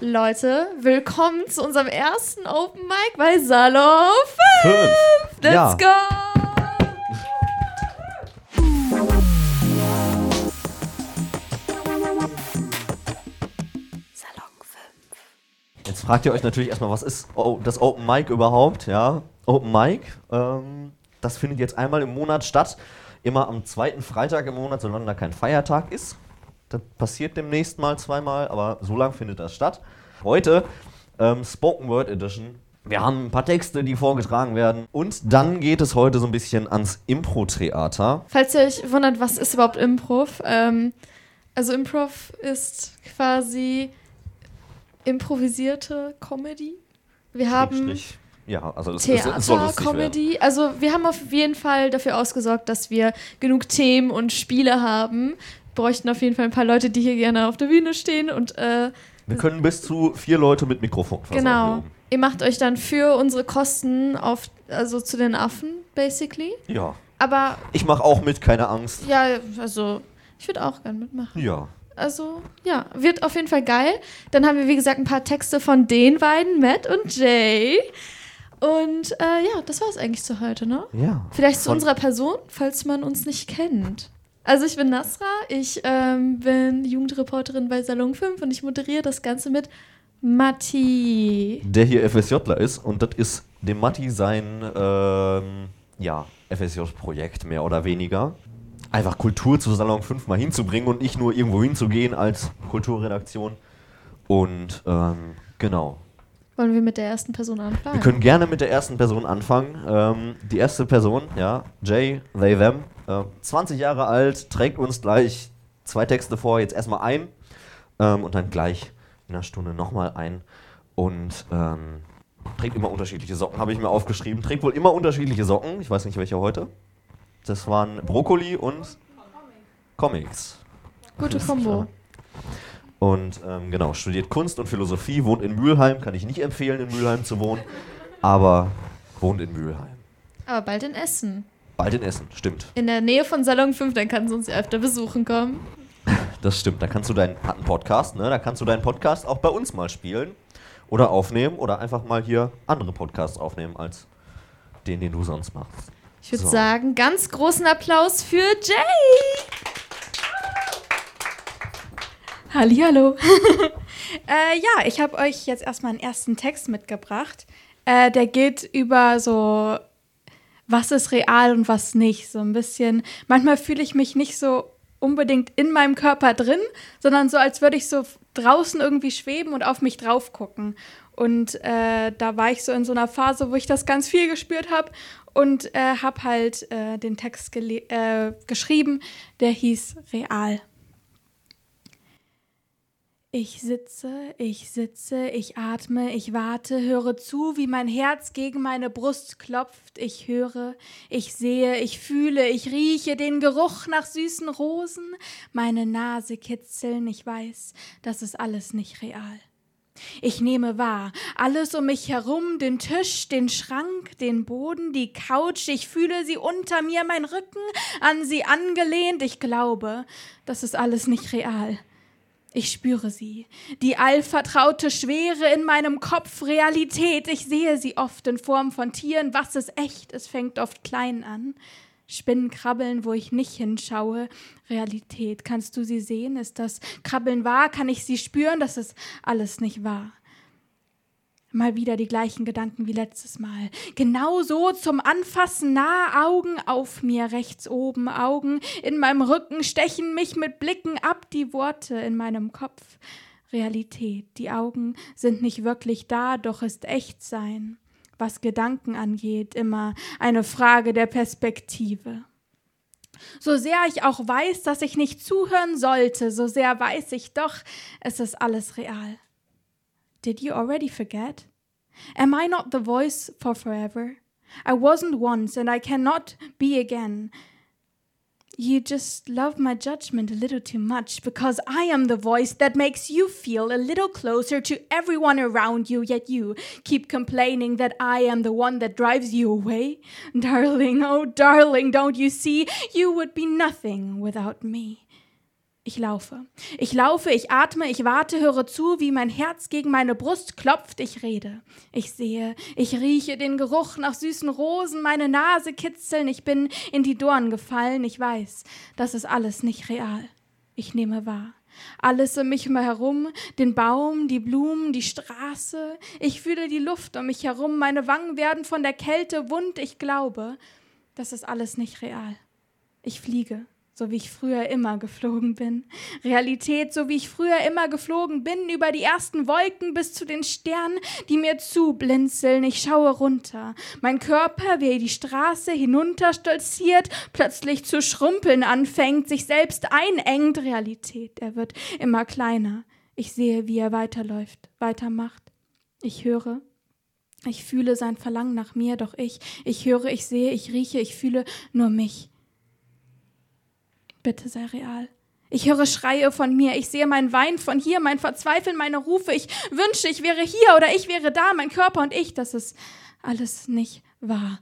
Leute, willkommen zu unserem ersten Open Mic bei Salon 5. Let's Ja. go! Salon 5. Jetzt fragt ihr euch natürlich erstmal, was ist das Open Mic überhaupt? Ja, Open Mic, ähm, das findet jetzt einmal im Monat statt. Immer am zweiten Freitag im Monat, solange da kein Feiertag ist. Das passiert demnächst mal zweimal, aber so lang findet das statt. Heute ähm, Spoken Word Edition. Wir haben ein paar Texte, die vorgetragen werden. Und dann geht es heute so ein bisschen ans Impro-Theater. Falls ihr euch wundert, was ist überhaupt Improv? Ähm, also Improv ist quasi improvisierte Comedy. Wir haben Schrägstrich. Ja, also das ist, es soll Theater, lustig werden. Comedy. Also wir haben auf jeden Fall dafür ausgesorgt, dass wir genug Themen und Spiele haben. Bräuchten auf jeden Fall ein paar Leute, die hier gerne auf der Bühne stehen und äh, Wir können bis zu vier Leute mit Mikrofon versorgen. genau. Ihr macht euch dann für unsere Kosten auf, also zu den Affen, basically. Ja. Aber Ich mache auch mit, keine Angst. ja, also ich würde auch gern mitmachen. Ja. Also, ja, wird auf jeden Fall geil. Dann haben wir, wie gesagt, ein paar Texte von den beiden, Matt und Jay. Und äh, ja, das war es eigentlich zu heute, ne? Ja. Vielleicht zu Von- unserer Person, falls man uns nicht kennt. Also ich bin Nasra, ich ähm, bin Jugendreporterin bei Salon 5 und ich moderiere das Ganze mit Matti. Der hier FSJler ist und das ist dem Matti sein ähm, ja, FSJ-Projekt, mehr oder weniger. Einfach Kultur zu Salon 5 mal hinzubringen und nicht nur irgendwo hinzugehen als Kulturredaktion. Und ähm, genau. Wollen wir mit der ersten Person anfangen? Wir können gerne mit der ersten Person anfangen. Ähm, die erste Person, ja, Jay, they, them, äh, 20 Jahre alt, trägt uns gleich zwei Texte vor, jetzt erstmal ein ähm, und dann gleich in einer Stunde nochmal ein. Und ähm, trägt immer unterschiedliche Socken, habe ich mir aufgeschrieben. Trägt wohl immer unterschiedliche Socken, ich weiß nicht welche heute. Das waren Brokkoli und Comics. Gute Kombo. Und ähm, genau, studiert Kunst und Philosophie, wohnt in Mülheim. Kann ich nicht empfehlen, in Mülheim zu wohnen, aber wohnt in Mülheim. Aber bald in Essen. Bald in Essen, stimmt. In der Nähe von Salon 5, dann kannst du uns ja öfter besuchen kommen. Das stimmt. Da kannst du deinen, Podcast, ne? Da kannst du deinen Podcast auch bei uns mal spielen oder aufnehmen oder einfach mal hier andere Podcasts aufnehmen als den, den du sonst machst. Ich würde So. sagen, ganz großen Applaus für Jay. Hallihallo. äh, ja, ich habe euch jetzt erstmal einen ersten Text mitgebracht. Äh, der geht über so, was ist real und was nicht. So ein bisschen. Manchmal fühle ich mich nicht so unbedingt in meinem Körper drin, sondern so, als würde ich so draußen irgendwie schweben und auf mich drauf gucken. Und äh, da war ich so in so einer Phase, wo ich das ganz viel gespürt habe und äh, habe halt äh, den Text äh, geschrieben, der hieß Real. Ich sitze, ich sitze, ich atme, ich warte, höre zu, wie mein Herz gegen meine Brust klopft. Ich höre, ich sehe, ich fühle, ich rieche den Geruch nach süßen Rosen. Meine Nase kitzeln, ich weiß, das ist alles nicht real. Ich nehme wahr, alles um mich herum, den Tisch, den Schrank, den Boden, die Couch, ich fühle sie unter mir, mein Rücken, an sie angelehnt, ich glaube, das ist alles nicht real. Ich spüre sie, die allvertraute Schwere in meinem Kopf, Realität. Ich sehe sie oft in Form von Tieren. Was ist echt? Es fängt oft klein an. Spinnen krabbeln, wo ich nicht hinschaue. Realität. Kannst du sie sehen? Ist das Krabbeln wahr? Kann ich sie spüren? Das ist alles nicht wahr. Mal wieder die gleichen Gedanken wie letztes Mal. Genau so zum Anfassen nah, Augen auf mir, rechts oben, Augen in meinem Rücken stechen mich mit Blicken ab, die Worte in meinem Kopf. Realität, die Augen sind nicht wirklich da, doch ist echt sein. Was Gedanken angeht, immer eine Frage der Perspektive. So sehr ich auch weiß, dass ich nicht zuhören sollte, so sehr weiß ich doch, es ist alles real. Did you already forget? Am I not the voice for forever? I wasn't once and I cannot be again. You just love my judgment a little too much because I am the voice that makes you feel a little closer to everyone around you, yet you keep complaining that I am the one that drives you away. Darling, oh darling, don't you see? You would be nothing without me. Ich laufe. Ich laufe, ich atme, ich warte, höre zu, wie mein Herz gegen meine Brust klopft. Ich rede. Ich sehe, ich rieche den Geruch nach süßen Rosen, meine Nase kitzeln. Ich bin in die Dorn gefallen. Ich weiß, das ist alles nicht real. Ich nehme wahr. Alles um mich herum, den Baum, die Blumen, die Straße. Ich fühle die Luft um mich herum, meine Wangen werden von der Kälte wund. Ich glaube, das ist alles nicht real. Ich fliege so wie ich früher immer geflogen bin. Realität, so wie ich früher immer geflogen bin, über die ersten Wolken bis zu den Sternen, die mir zublinzeln. Ich schaue runter. Mein Körper, wie er die Straße hinunter stolziert, plötzlich zu schrumpeln anfängt, sich selbst einengt. Realität, er wird immer kleiner. Ich sehe, wie er weiterläuft, weitermacht. Ich höre, ich fühle sein Verlangen nach mir, doch ich, ich höre, ich sehe, ich rieche, ich fühle nur mich. Bitte sei real. Ich höre Schreie von mir, ich sehe mein Wein von hier, mein Verzweifeln, meine Rufe. Ich wünsche, ich wäre hier oder ich wäre da, mein Körper und ich. Das ist alles nicht wahr.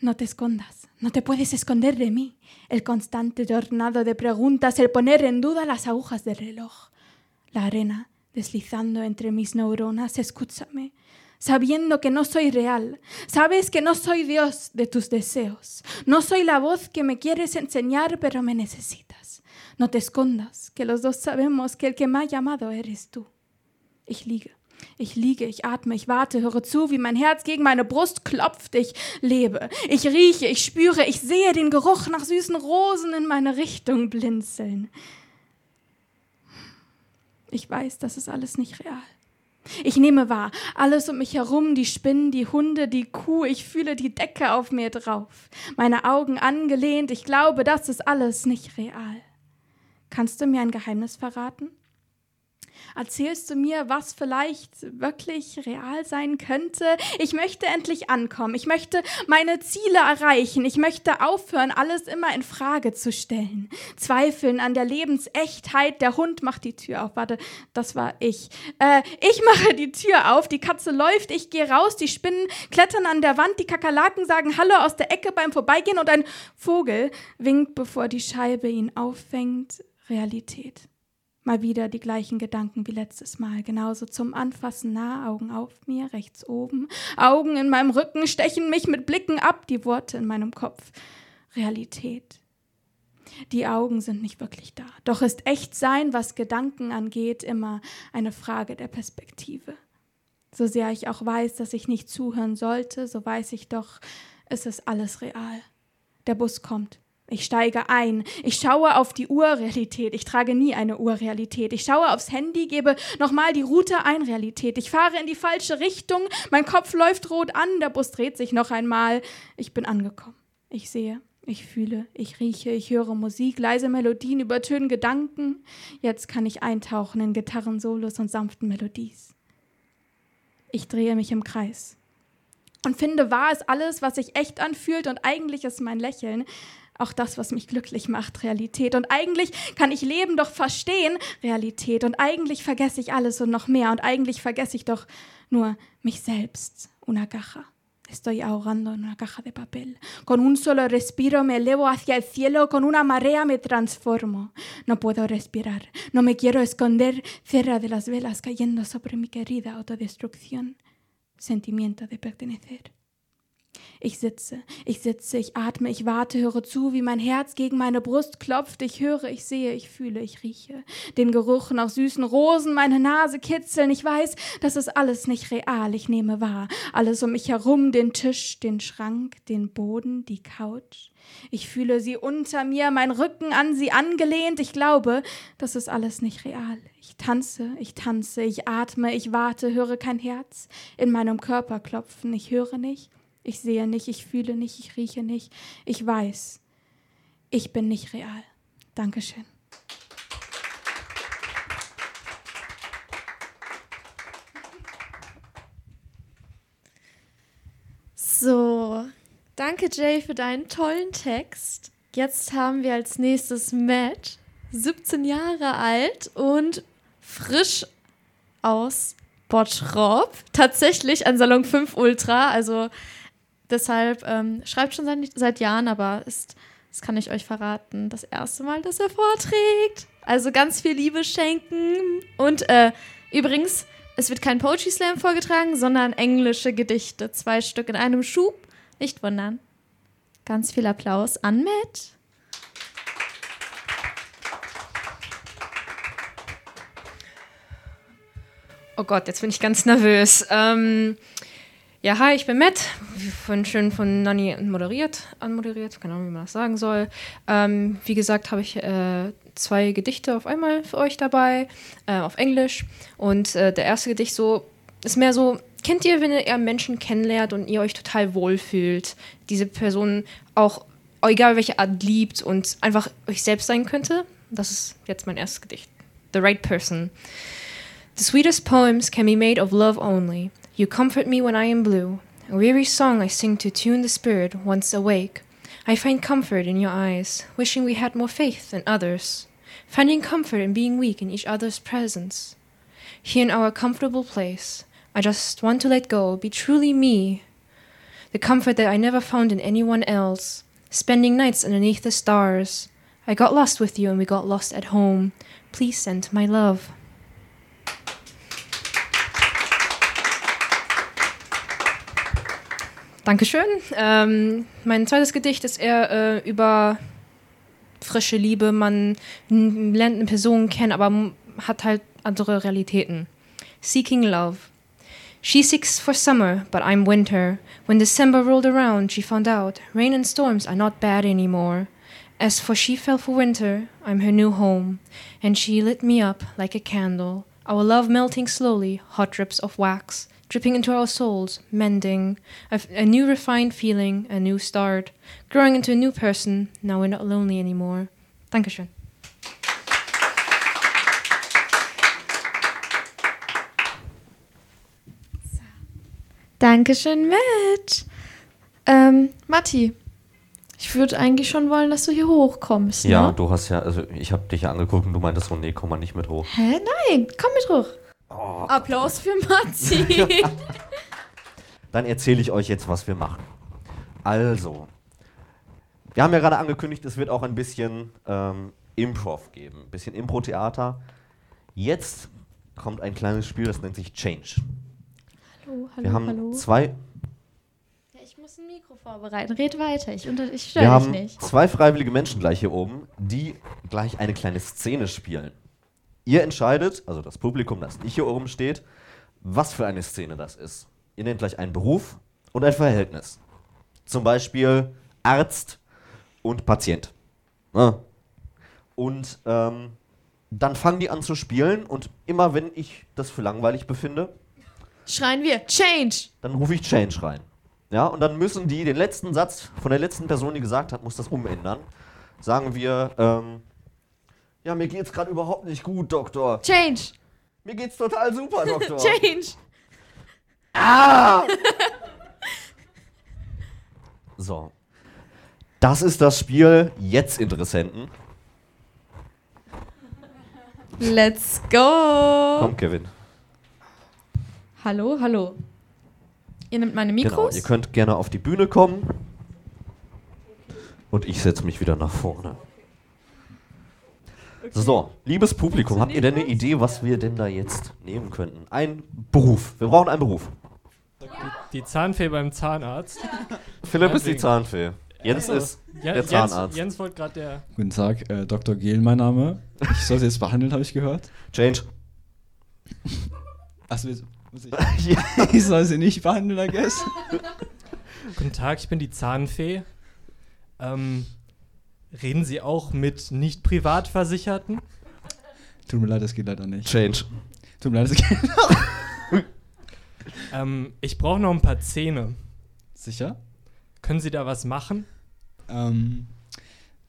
No te escondas, no te puedes esconder de mí. El constante tornado de preguntas, el poner en duda las agujas del reloj. La arena deslizando entre mis neuronas, escúchame sabiendo que no soy real. Sabes que no soy Dios de tus deseos. No soy la voz que me quieres enseñar, pero me necesitas. No te escondas, que los dos sabemos que el que me ha llamado eres tú. Ich liege. Ich liege, ich atme, ich warte, höre zu, wie mein Herz gegen meine Brust klopft. Ich lebe, ich rieche, ich spüre, ich sehe den Geruch nach süßen Rosen in meine Richtung blinzeln. Ich weiß, das ist alles nicht real. Ich nehme wahr, alles um mich herum, die Spinnen, die Hunde, die Kuh, ich fühle die Decke auf mir drauf, meine Augen angelehnt, ich glaube, das ist alles nicht real. Kannst du mir ein Geheimnis verraten? Erzählst du mir, was vielleicht wirklich real sein könnte? Ich möchte endlich ankommen. Ich möchte meine Ziele erreichen. Ich möchte aufhören, alles immer in Frage zu stellen. Zweifeln an der Lebensechtheit. Der Hund macht die Tür auf. Warte, das war ich. Äh, ich mache die Tür auf. Die Katze läuft. Ich gehe raus. Die Spinnen klettern an der Wand. Die Kakerlaken sagen Hallo aus der Ecke beim Vorbeigehen. Und ein Vogel winkt, bevor die Scheibe ihn auffängt. Realität. Mal wieder die gleichen Gedanken wie letztes Mal. Genauso zum Anfassen nah, Augen auf mir, rechts oben. Augen in meinem Rücken stechen mich mit Blicken ab, die Worte in meinem Kopf. Realität. Die Augen sind nicht wirklich da. Doch ist echt sein, was Gedanken angeht, immer eine Frage der Perspektive. So sehr ich auch weiß, dass ich nicht zuhören sollte, so weiß ich doch, es ist alles real. Der Bus kommt. Ich steige ein. Ich schaue auf die Urrealität. Ich trage nie eine Urrealität. Ich schaue aufs Handy, gebe nochmal die Route ein, Realität. Ich fahre in die falsche Richtung. Mein Kopf läuft rot an. Der Bus dreht sich noch einmal. Ich bin angekommen. Ich sehe, ich fühle, ich rieche, ich höre Musik, leise Melodien übertönen Gedanken. Jetzt kann ich eintauchen in Gitarrensolos und sanften Melodies. Ich drehe mich im Kreis und finde wahr ist alles, was sich echt anfühlt und eigentlich ist mein Lächeln auch das, was mich glücklich macht, Realität. Und eigentlich kann ich Leben doch verstehen, Realität. Und eigentlich vergesse ich alles und noch mehr. Und eigentlich vergesse ich doch nur mich selbst, una caja. Estoy ahogando en una caja de papel. Con un solo respiro me elevo hacia el cielo, con una marea me transformo. No puedo respirar, no me quiero esconder, cerra de las velas cayendo sobre mi querida autodestrucción. Sentimiento de pertenecer. Ich sitze, ich sitze, ich atme, ich warte, höre zu, wie mein Herz gegen meine Brust klopft. Ich höre, ich sehe, ich fühle, ich rieche. Den Geruch nach süßen Rosen, meine Nase kitzeln. Ich weiß, das ist alles nicht real. Ich nehme wahr. Alles um mich herum, den Tisch, den Schrank, den Boden, die Couch. Ich fühle sie unter mir, mein Rücken an sie angelehnt. Ich glaube, das ist alles nicht real. Ich tanze, ich tanze, ich atme, ich warte, höre kein Herz in meinem Körper klopfen. Ich höre nicht. Ich sehe nicht, ich fühle nicht, ich rieche nicht. Ich weiß, ich bin nicht real. Dankeschön. So, danke Jay für deinen tollen Text. Jetzt haben wir als nächstes Matt, 17 Jahre alt und frisch aus Bottrop. Tatsächlich an Salon 5 Ultra, also Deshalb ähm, schreibt schon seit, seit Jahren, aber ist, das kann ich euch verraten, das erste Mal, dass er vorträgt. Also ganz viel Liebe schenken. Und äh, übrigens, es wird kein Poetry Slam vorgetragen, sondern englische Gedichte. Zwei Stück in einem Schub. Nicht wundern. Ganz viel Applaus an Matt. Oh Gott, jetzt bin ich ganz nervös. Ähm, ja, hi, ich bin Matt, von, schön von Nanny moderiert, anmoderiert, keine Ahnung, wie man das sagen soll. Ähm, wie gesagt, habe ich äh, zwei Gedichte auf einmal für euch dabei, äh, auf Englisch. Und äh, der erste Gedicht so ist mehr so, kennt ihr, wenn ihr Menschen kennenlernt und ihr euch total wohlfühlt, diese Person auch, egal welche Art, liebt und einfach euch selbst sein könnte? Das ist jetzt mein erstes Gedicht. The Right Person. The sweetest poems can be made of love only. You comfort me when I am blue. A weary song I sing to tune the spirit once awake. I find comfort in your eyes, wishing we had more faith than others, finding comfort in being weak in each other's presence. Here in our comfortable place, I just want to let go, be truly me. The comfort that I never found in anyone else, spending nights underneath the stars. I got lost with you and we got lost at home. Please send my love. Dankeschön. Ähm, mein zweites Gedicht ist eher äh, über frische Liebe. Man lernt eine Person kennen, aber hat halt andere Realitäten. Seeking Love. She seeks for summer, but I'm winter. When December rolled around, she found out rain and storms are not bad anymore. As for she fell for winter, I'm her new home, and she lit me up like a candle. Our love melting slowly, hot drips of wax, dripping into our souls, mending. A, a new refined feeling, a new start. Growing into a new person, now we're not lonely anymore. Dankeschön. Dankeschön, Matt. Ähm, Matti, ich würde eigentlich schon wollen, dass du hier hochkommst. Ja, ne? du hast ja, also ich habe dich ja angeguckt und du meintest so, nee, komm mal nicht mit hoch. Hä? Nein, komm mit hoch. Oh, Applaus für Matti. Dann erzähle ich euch jetzt, was wir machen. Also, wir haben ja gerade angekündigt, es wird auch ein bisschen ähm, Improv geben, ein bisschen Impro-Theater. Jetzt kommt ein kleines Spiel, das nennt sich Change. hallo, hallo, Wir haben hallo. zwei, Ja, ich muss ein Mikro vorbereiten. Red weiter. Ich, unter ich störe wir dich haben nicht. zwei freiwillige Menschen gleich hier oben, die gleich eine kleine Szene spielen. Ihr entscheidet, also das Publikum, das nicht hier oben steht, was für eine Szene das ist. Ihr nennt gleich einen Beruf und ein Verhältnis. Zum Beispiel Arzt und Patient. Ja. Und ähm, dann fangen die an zu spielen und immer wenn ich das für langweilig befinde, Schreien wir Change. dann rufe ich Change rein. Ja, und dann müssen die den letzten Satz von der letzten Person, die gesagt hat, muss das umändern. Sagen wir, ähm, ja, mir geht's gerade überhaupt nicht gut, Doktor. Change. Mir geht's total super, Doktor. Change. So. Das ist das Spiel jetzt Interessenten. Let's go. Komm, Kevin. Hallo, hallo. Ihr nehmt meine Genau, Mikros? ihr könnt gerne auf die Bühne kommen. Und ich setze mich wieder nach vorne. So, liebes Publikum, habt ihr denn eine Idee, was wir denn da jetzt nehmen könnten? Ein Beruf. Wir brauchen einen Beruf. Die Zahnfee beim Zahnarzt. Philipp ist die. Zahnfee. Jens Also, ist Ja- der Zahnarzt. Jens, Jens wollte gerade der. Guten Tag, äh, Dr. Gehl, mein Name. Ich soll Sie jetzt behandeln, habe ich gehört. Change. Achso, jetzt muss ich. Ich soll Sie nicht behandeln, I guess. Guten Tag, ich bin die Zahnfee. Ähm, reden Sie auch mit nicht Privatversicherten? Tut mir leid, das geht leider nicht. Change. Tut mir leid, das geht Ähm, ich brauche noch ein paar Zähne. Sicher? Können Sie da was machen? Ähm,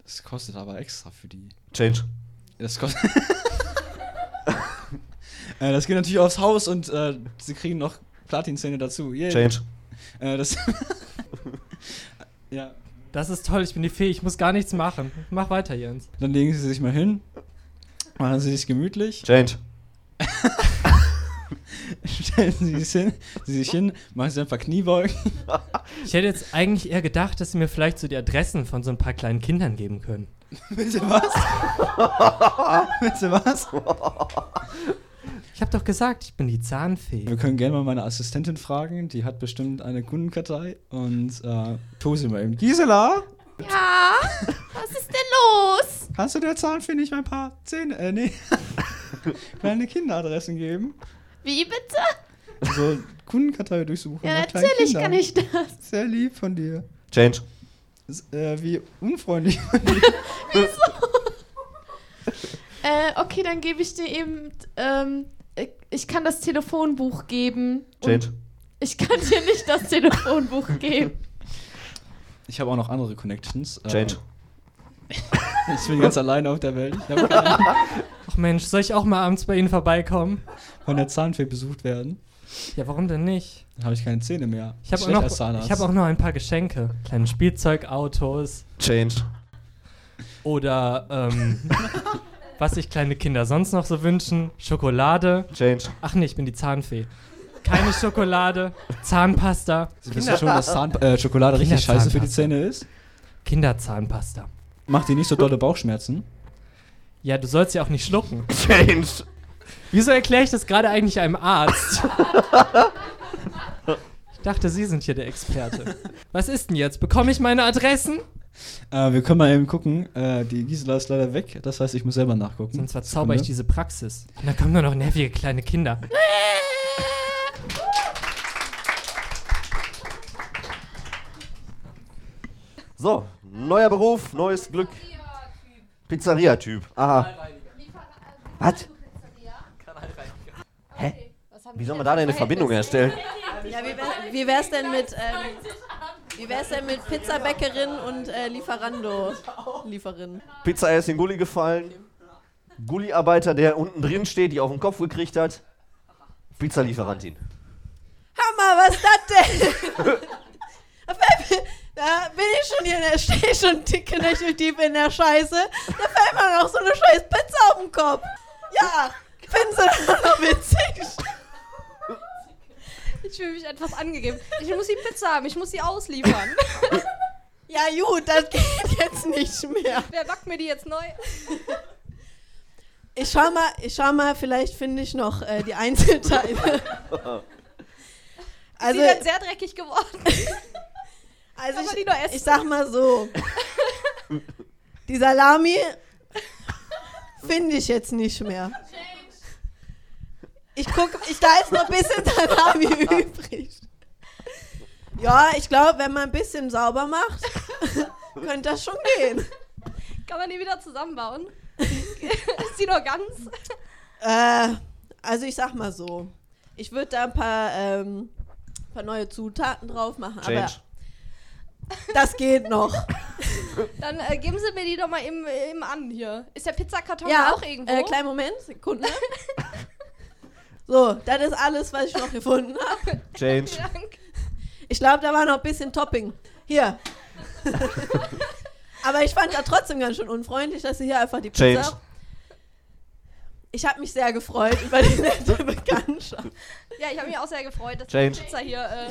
das kostet aber extra für die. Change. Das kostet. äh, das geht natürlich aufs Haus und äh, Sie kriegen noch Platinzähne dazu. Yay. Change. Äh, das. ja. Das ist toll, ich bin die Fee, ich muss gar nichts machen. Mach weiter, Jens. Dann legen Sie sich mal hin. Machen Sie sich gemütlich. Change. Stellen Sie sich hin. Sie sich hin. Machen Sie ein paar Kniebeugen. Ich hätte jetzt eigentlich eher gedacht, dass Sie mir vielleicht so die Adressen von so ein paar kleinen Kindern geben können. Bitte was? Bitte was? Ich habe doch gesagt, ich bin die Zahnfee. Wir können gerne mal meine Assistentin fragen. Die hat bestimmt eine Kundenkartei. Und äh, tu sie mal eben. Gisela, Ja, was ist denn los? kannst du der Zahnfee nicht mal ein paar Zähne, äh, nee, kleine Kinderadressen geben? Wie bitte? So Kundenkartei durchsuchen. Ja, natürlich kann ich das. Sehr lieb von dir. Change. S- Äh, wie unfreundlich von dir. Äh, okay, dann gebe ich dir eben, ähm, ich- kann das Telefonbuch geben. Und Change. Ich kann dir nicht das Telefonbuch geben. Ich habe auch noch andere Connections. Äh, Change. Ich bin ganz alleine auf der Welt. Ach Mensch, soll ich auch mal abends bei Ihnen vorbeikommen? von der Zahnfee besucht werden. Ja, warum denn nicht? Dann habe ich keine Zähne mehr. Ich habe auch, noch- ich hab auch noch ein paar Geschenke. Kleine Spielzeugautos Change. oder ähm, was sich kleine Kinder sonst noch so wünschen. Schokolade. Change. Ach nee, ich bin die Zahnfee. Keine Schokolade, Zahnpasta, Sie wissen schon, dass Zahn äh, Schokolade richtig scheiße für die Kinderzahnpasta. Zähne ist. Kinderzahnpasta. Macht die nicht so dolle Bauchschmerzen? Ja, du sollst ja auch nicht schlucken. Change. Wieso erkläre ich das gerade eigentlich einem Arzt? Ich dachte, Sie sind hier der Experte. Was ist denn jetzt? Bekomme ich meine Adressen? Äh, wir können mal eben gucken. Äh, die Gisela ist leider weg. Das heißt, ich muss selber nachgucken. Sonst verzauber ich diese Praxis. Und dann kommen nur noch nervige kleine Kinder. So, neuer Beruf, neues Glück. Pizzeria-Typ. Aha. Was? Hä? Wie soll man da denn eine Verbindung herstellen? Ja, wie, wär, wie wär's denn mit, ähm, wie wär's denn mit Pizzabäckerin und äh, Lieferando-Lieferin? Pizza ist in Gully gefallen. Gully-Arbeiter, der unten drin steht, die auf den Kopf gekriegt hat. Pizzalieferantin. Hammer, was ist das denn? da bin ich schon hier, da stehe ich schon dicke Nächte tief in der Scheiße. Da fällt mir noch so eine scheiß Pizza auf den Kopf. Ja, finden Sie das noch witzig? Ich fühle mich etwas angegeben. Ich muss die Pizza haben, ich muss sie ausliefern. Ja gut, das geht jetzt nicht mehr. Wer backt mir die jetzt neu? Ich schau mal, ich schau mal, vielleicht finde ich noch äh, die Einzelteile. Also, sie sind sehr dreckig geworden. also ich, die nur essen? ich sag mal so, die Salami finde ich jetzt nicht mehr. Ich guck, ich, da ist noch ein bisschen Salami übrig. Ja, ich glaube, wenn man ein bisschen sauber macht, könnte das schon gehen. Kann man die wieder zusammenbauen? Ist die noch ganz? Äh, also ich sag mal so, ich würde da ein paar, ähm, paar neue Zutaten drauf machen, Change. aber das geht noch. Dann äh, geben Sie mir die doch mal eben, eben an hier. Ist der Pizzakarton ja, auch irgendwo? Äh, kleinen Moment, Sekunde. So, das ist alles, was ich noch gefunden habe. Change. Vielen Dank. Ich glaube, da war noch ein bisschen Topping. Hier. aber ich fand da trotzdem ganz schön unfreundlich, dass sie hier einfach die Pizza... Change. Ich habe mich sehr gefreut über die nette Bekanntschaft. Ja, ich habe mich auch sehr gefreut, dass Change. die Pizza hier. Äh,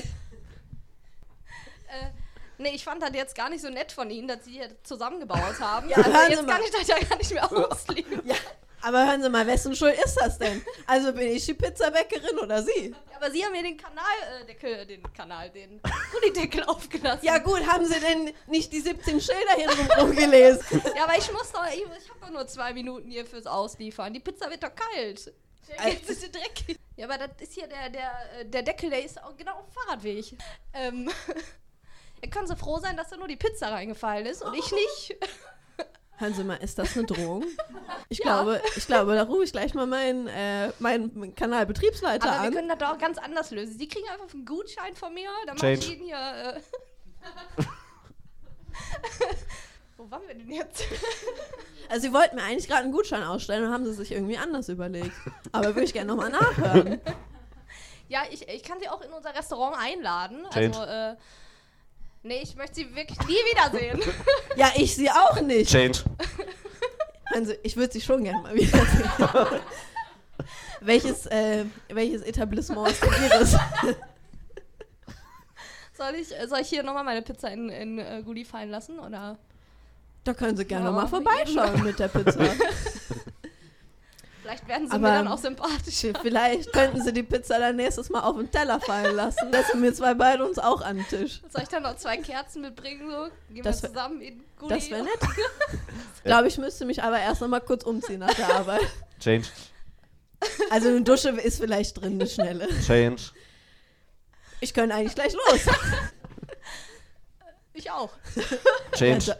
äh, nee, ich fand das jetzt gar nicht so nett von Ihnen, dass Sie hier zusammengebaut haben. Ja, also jetzt mal. kann ich das ja gar nicht mehr ausliefern. Ja, aber hören Sie mal, wessen Schuld ist das denn? Also bin ich die Pizzabäckerin oder Sie? Aber Sie haben mir den Kanal, äh, Deckel, den Kanal, den Gullideckel aufgelassen. Ja gut, haben Sie denn nicht die 17 Schilder hier drumherum gelesen? Ja, aber ich muss doch, ich, ich habe doch nur zwei Minuten hier fürs Ausliefern. Die Pizza wird doch kalt. Jetzt ist sie dreckig. Ja, aber das ist hier der, der, äh, der Deckel, der ist auch genau auf dem Fahrradweg. Ähm, ja, können Sie froh sein, dass da nur die Pizza reingefallen ist und ich nicht. Hören Sie mal, ist das eine Drohung? Ich glaube, ich glaube, da rufe ich gleich mal meinen, äh, meinen Kanalbetriebsleiter Aber wir an. können das doch auch ganz anders lösen. Sie kriegen einfach einen Gutschein von mir, dann mache ich. Ihnen hier. Äh Wo waren wir denn jetzt? Also Sie wollten mir eigentlich gerade einen Gutschein ausstellen und haben Sie sich irgendwie anders überlegt. Aber würde ich gerne nochmal nachhören. Ja, ich, ich kann Sie auch in unser Restaurant einladen. Change. Also, äh, nee, ich möchte Sie wirklich nie wiedersehen. Ja, ich Sie auch nicht. Change. Sie, ich würde Sie schon gerne mal wiedersehen. welches, äh, welches Etablissement ist denn Ihres? Soll ich, soll ich hier nochmal meine Pizza in, in äh, Gulli fallen lassen? Oder? Da können Sie gerne Ja, mal vorbeischauen mit der Pizza. Vielleicht werden sie Aber- mir dann auch sympathisch. Vielleicht könnten Sie die Pizza dann nächstes Mal auf den Teller fallen lassen. Setzen wir zwei beide uns auch an den Tisch. Soll ich dann noch zwei Kerzen mitbringen? So? Gehen Das wir zusammen in Gulli? Das wäre nett. Ich glaube, ich müsste mich aber erst noch mal kurz umziehen nach der Arbeit. Change, Also eine Dusche ist vielleicht drin, eine schnelle. change. Ich könnte eigentlich gleich los. Ich auch. Change.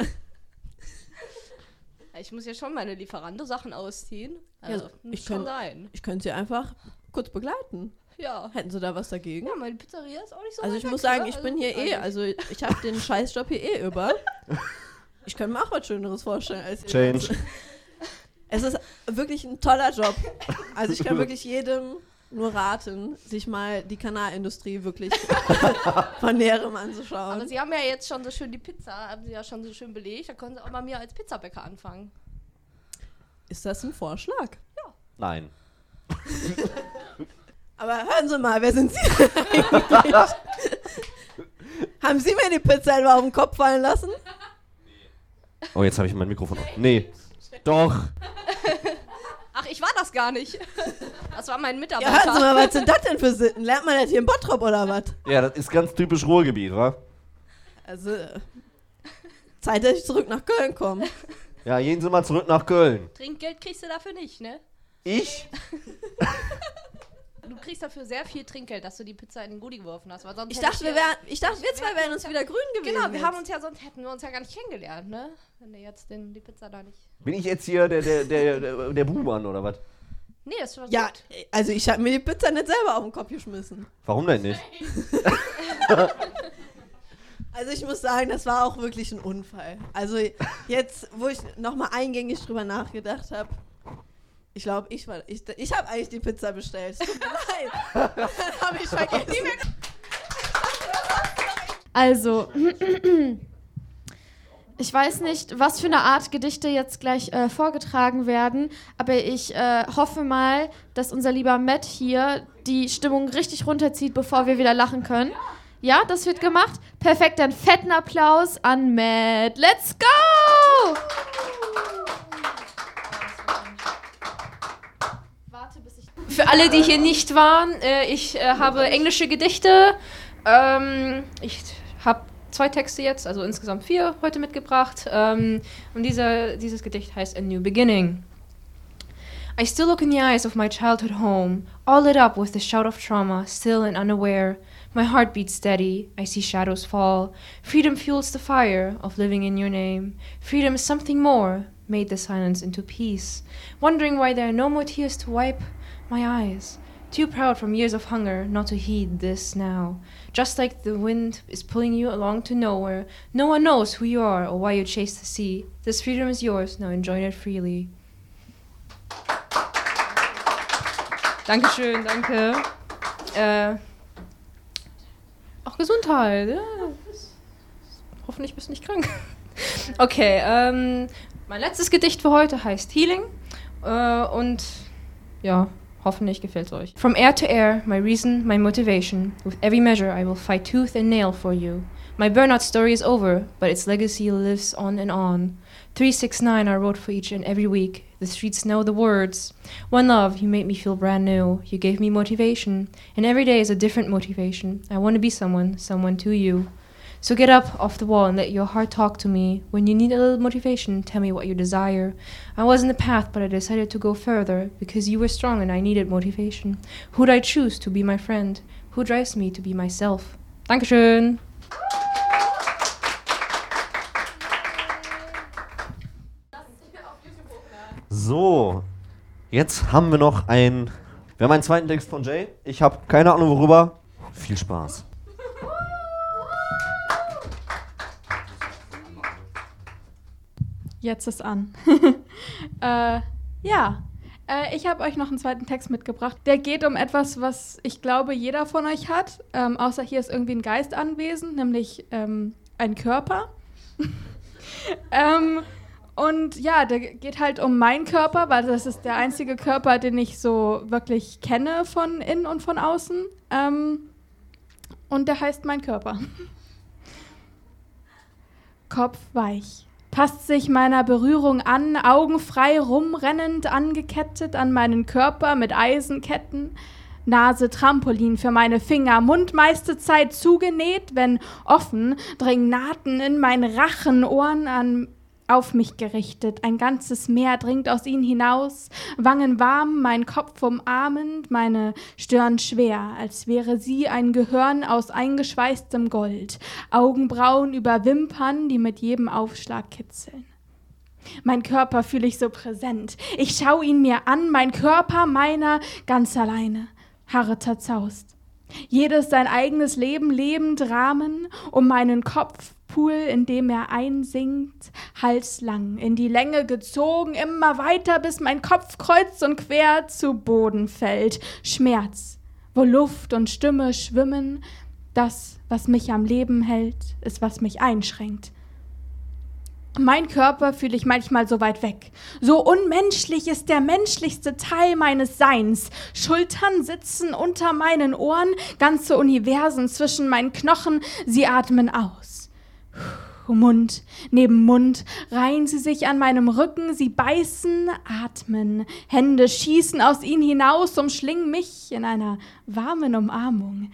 Also, Ja, Ich muss ja schon meine Lieferando-Sachen ausziehen. Ja, Also, so, muss ich schon kann- sein. ich könnte Sie einfach kurz begleiten. Ja. Hätten Sie da was dagegen? Ja, meine Pizzeria ist auch nicht so Also ich muss sagen, ne? ich bin hier also, eh, also ich habe den Scheißjob hier eh über. Ich könnte mir auch was Schöneres vorstellen als hier Change. Es ist wirklich ein toller Job. Also ich kann wirklich jedem nur raten, sich mal die Kanalindustrie wirklich von näherem anzuschauen. Aber Sie haben ja jetzt schon so schön die Pizza, haben Sie ja schon so schön belegt. Da können Sie auch mal mir als Pizzabäcker anfangen. Ist das ein Vorschlag? Nein. Aber hören Sie mal, wer sind Sie eigentlich? Haben Sie mir die Pizza etwa auf den Kopf fallen lassen? Oh, jetzt habe ich mein Mikrofon. Nee. Doch. Ich war das gar nicht. Das war mein Ja, Mitarbeiter. hören Sie mal, was sind das denn für Sitten? Lernt man das hier in Bottrop oder was? Ja, das ist ganz typisch Ruhrgebiet, wa? Also, Zeit, dass ich zurück nach Köln komme. Ja, gehen Sie mal zurück nach Köln. Trinkgeld kriegst du dafür nicht, ne? Ich? Du kriegst dafür sehr viel Trinkgeld, dass du die Pizza in den Gulli geworfen hast. Weil sonst Ich dachte, wir wären, ich dachte, wir zwei wären uns wieder grün gewesen. Genau, wir jetzt. haben uns ja sonst hätten wir uns ja gar nicht kennengelernt, ne? Wenn du jetzt den, die Pizza da nicht. Bin ich jetzt hier der, der, der, der, der Buhmann oder was? Nee, das war Ja, gut. also ich habe mir die Pizza nicht selber auf den Kopf geschmissen. Warum denn nicht? Also ich muss sagen, das war auch wirklich ein Unfall. Also jetzt, wo ich nochmal eingängig drüber nachgedacht habe, ich glaube, ich war, ich, ich habe eigentlich die Pizza bestellt. Tut mir leid. habe ich vergessen. Also, ich weiß nicht, was für eine Art Gedichte jetzt gleich äh, vorgetragen werden, aber ich äh, hoffe mal, dass unser lieber Matt hier die Stimmung richtig runterzieht, bevor wir wieder lachen können. Ja, das wird gemacht. Perfekt, dann fetten Applaus an Matt. Let's go! Warte, bis ich Für alle, die hier nicht waren, äh, ich äh, habe englische Gedichte. Ähm, ich habe zwei Texte jetzt, also insgesamt vier heute mitgebracht. Ähm, und dieser, dieses Gedicht heißt A New Beginning. I still look in the eyes of my childhood home, all lit up with the shout of trauma, still and unaware. My heart beats steady, I see shadows fall. Freedom fuels the fire of living in your name. Freedom is something more, made the silence into peace. Wondering why there are no more tears to wipe my eyes. Too proud from years of hunger not to heed this now. Just like the wind is pulling you along to nowhere, no one knows who you are or why you chase the sea. This freedom is yours, now enjoy it freely. Dankeschön, danke. Äh, auch Gesundheit. Ja. Hoffentlich bist du nicht krank. Okay, ähm, mein letztes Gedicht für heute heißt Healing. Äh, und ja, hoffentlich gefällt es euch. From air to air, my reason, my motivation. With every measure, I will fight tooth and nail for you. My burnout story is over, but its legacy lives on and on. 369 I wrote for each and every week. The streets know the words. One love, you made me feel brand new. You gave me motivation. And every day is a different motivation. I want to be someone, someone to you. So get up off the wall and let your heart talk to me. When you need a little motivation, tell me what you desire. I was in the path, but I decided to go further because you were strong and I needed motivation. Who'd I choose to be my friend? Who drives me to be myself? Dankeschön. So, jetzt haben wir noch ein. Wir haben einen zweiten Text von Jay. Ich habe keine Ahnung worüber. Viel Spaß. Jetzt ist an. äh, ja, äh, ich habe euch noch einen zweiten Text mitgebracht. Der geht um etwas, was ich glaube, jeder von euch hat. Ähm, außer hier ist irgendwie ein Geist anwesend, nämlich ähm, ein Körper. ähm, und ja, der geht halt um meinen Körper, weil das ist der einzige Körper, den ich so wirklich kenne von innen und von außen. Ähm, und der heißt mein Körper. Kopf weich, passt sich meiner Berührung an, augenfrei rumrennend, angekettet an meinen Körper mit Eisenketten. Nase Trampolin für meine Finger, Mund meiste Zeit zugenäht, wenn offen dringen Nahten in mein Rachen, Ohren an auf mich gerichtet, ein ganzes Meer dringt aus ihnen hinaus, Wangen warm, mein Kopf umarmend, meine Stirn schwer, als wäre sie ein Gehörn aus eingeschweißtem Gold, Augenbrauen über Wimpern, die mit jedem Aufschlag kitzeln. Mein Körper fühle ich so präsent. Ich schau ihn mir an, mein Körper meiner ganz alleine. Haare zerzaust. Jedes sein eigenes Leben lebend Rahmen um meinen Kopf, Pool, in dem er einsinkt, halslang, in die Länge gezogen, immer weiter, bis mein Kopf kreuz und quer zu Boden fällt. Schmerz, wo Luft und Stimme schwimmen, das, was mich am Leben hält, ist, was mich einschränkt. Mein Körper fühle ich manchmal so weit weg. So unmenschlich ist der menschlichste Teil meines Seins. Schultern sitzen unter meinen Ohren, ganze Universen zwischen meinen Knochen, sie atmen aus. Mund neben Mund reihen sie sich an meinem Rücken, sie beißen, atmen, Hände schießen aus ihnen hinaus, umschlingen mich in einer warmen Umarmung.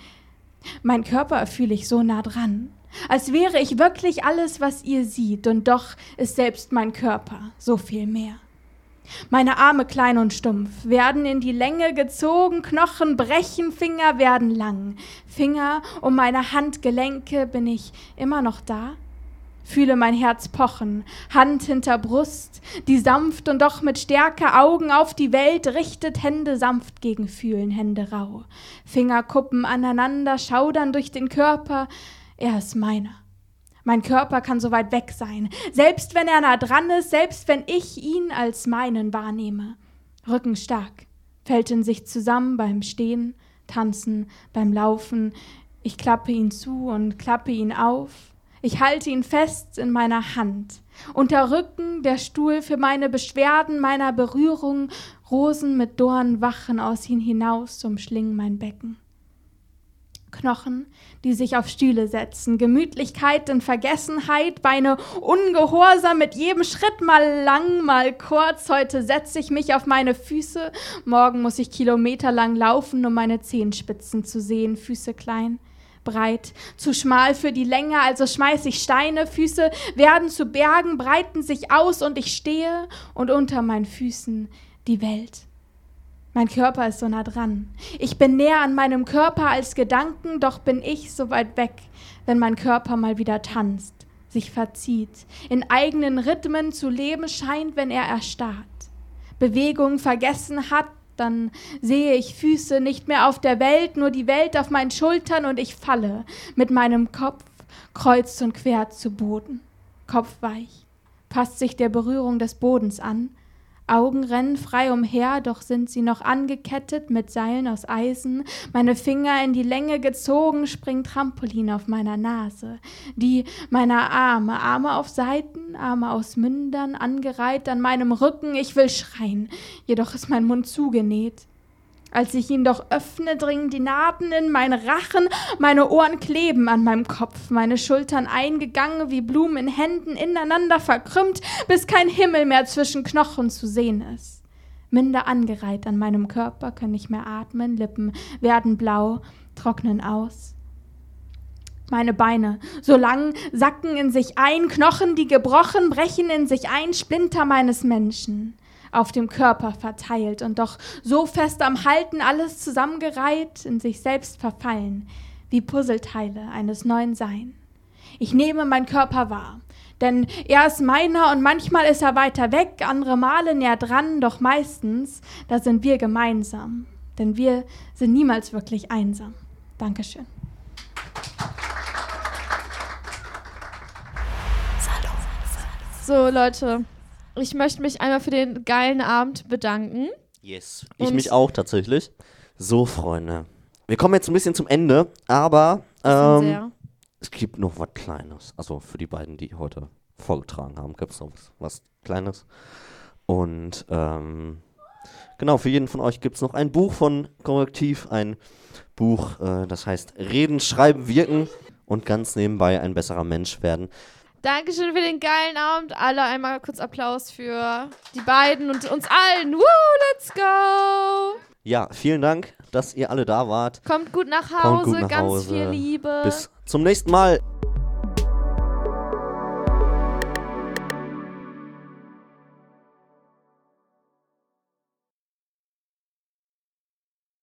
Mein Körper fühle ich so nah dran als wäre ich wirklich alles, was ihr seht, und doch ist selbst mein Körper so viel mehr. Meine Arme klein und stumpf werden in die Länge gezogen, Knochen brechen, Finger werden lang. Finger um meine Handgelenke, bin ich immer noch da? Fühle mein Herz pochen, Hand hinter Brust, die sanft und doch mit Stärke Augen auf die Welt richtet, Hände sanft gegen Fühlen, Hände rau. Fingerkuppen aneinander, schaudern durch den Körper, er ist meiner. Mein Körper kann so weit weg sein, selbst wenn er nah dran ist, selbst wenn ich ihn als meinen wahrnehme. Rücken stark, fällt in sich zusammen beim Stehen, Tanzen, beim Laufen. Ich klappe ihn zu und klappe ihn auf. Ich halte ihn fest in meiner Hand. Unter Rücken der Stuhl für meine Beschwerden, meiner Berührung. Rosen mit Dorn wachen aus ihm hinaus, umschlingen mein Becken. Knochen, die sich auf Stühle setzen, Gemütlichkeit in Vergessenheit, Beine ungehorsam mit jedem Schritt mal lang, mal kurz. Heute setze ich mich auf meine Füße, morgen muss ich kilometerlang laufen, um meine Zehenspitzen zu sehen, Füße klein. Breit, zu schmal für die Länge, also schmeiß ich Steine, Füße werden zu Bergen, breiten sich aus und ich stehe und unter meinen Füßen die Welt. Mein Körper ist so nah dran. Ich bin näher an meinem Körper als Gedanken, doch bin ich so weit weg, wenn mein Körper mal wieder tanzt, sich verzieht, in eigenen Rhythmen zu leben scheint, wenn er erstarrt. Bewegung vergessen hat, dann sehe ich Füße nicht mehr auf der Welt, nur die Welt auf meinen Schultern und ich falle mit meinem Kopf kreuz und quer zu Boden. Kopf weich, passt sich der Berührung des Bodens an, Augen rennen frei umher, doch sind sie noch angekettet mit Seilen aus Eisen. Meine Finger in die Länge gezogen, springt Trampolin auf meiner Nase. Die meiner Arme, Arme auf Seiten, Arme aus Mündern, angereiht an meinem Rücken. Ich will schreien, jedoch ist mein Mund zugenäht. Als ich ihn doch öffne, dringen die Naden in meinen Rachen, meine Ohren kleben an meinem Kopf, meine Schultern eingegangen wie Blumen in Händen ineinander verkrümmt, bis kein Himmel mehr zwischen Knochen zu sehen ist. Minder angereiht an meinem Körper, kann ich mehr atmen, Lippen werden blau, trocknen aus. Meine Beine, so lang, sacken in sich ein, Knochen, die gebrochen, brechen in sich ein, Splinter meines Menschen auf dem Körper verteilt und doch so fest am Halten alles zusammengereiht, in sich selbst verfallen, wie Puzzleteile eines neuen Sein. Ich nehme meinen Körper wahr, denn er ist meiner und manchmal ist er weiter weg, andere Male näher dran, doch meistens, da sind wir gemeinsam, denn wir sind niemals wirklich einsam. Dankeschön. So, Leute, ich möchte mich einmal für den geilen Abend bedanken. Yes. Ich Und- mich auch tatsächlich. So, Freunde. Wir kommen jetzt ein bisschen zum Ende, aber ähm, es gibt noch was Kleines. Also für die beiden, die heute vorgetragen haben, gibt es noch was, was Kleines. Und ähm, genau, für jeden von euch gibt es noch ein Buch von Korrektiv, ein Buch, äh, das heißt Reden, Schreiben, Wirken und ganz nebenbei ein besserer Mensch werden. Dankeschön für den geilen Abend. Alle einmal kurz Applaus für die beiden und uns allen. Woo, let's go! Ja, vielen Dank, dass ihr alle da wart. Kommt gut nach Hause, gut nach ganz Hause. viel Liebe. Bis zum nächsten Mal.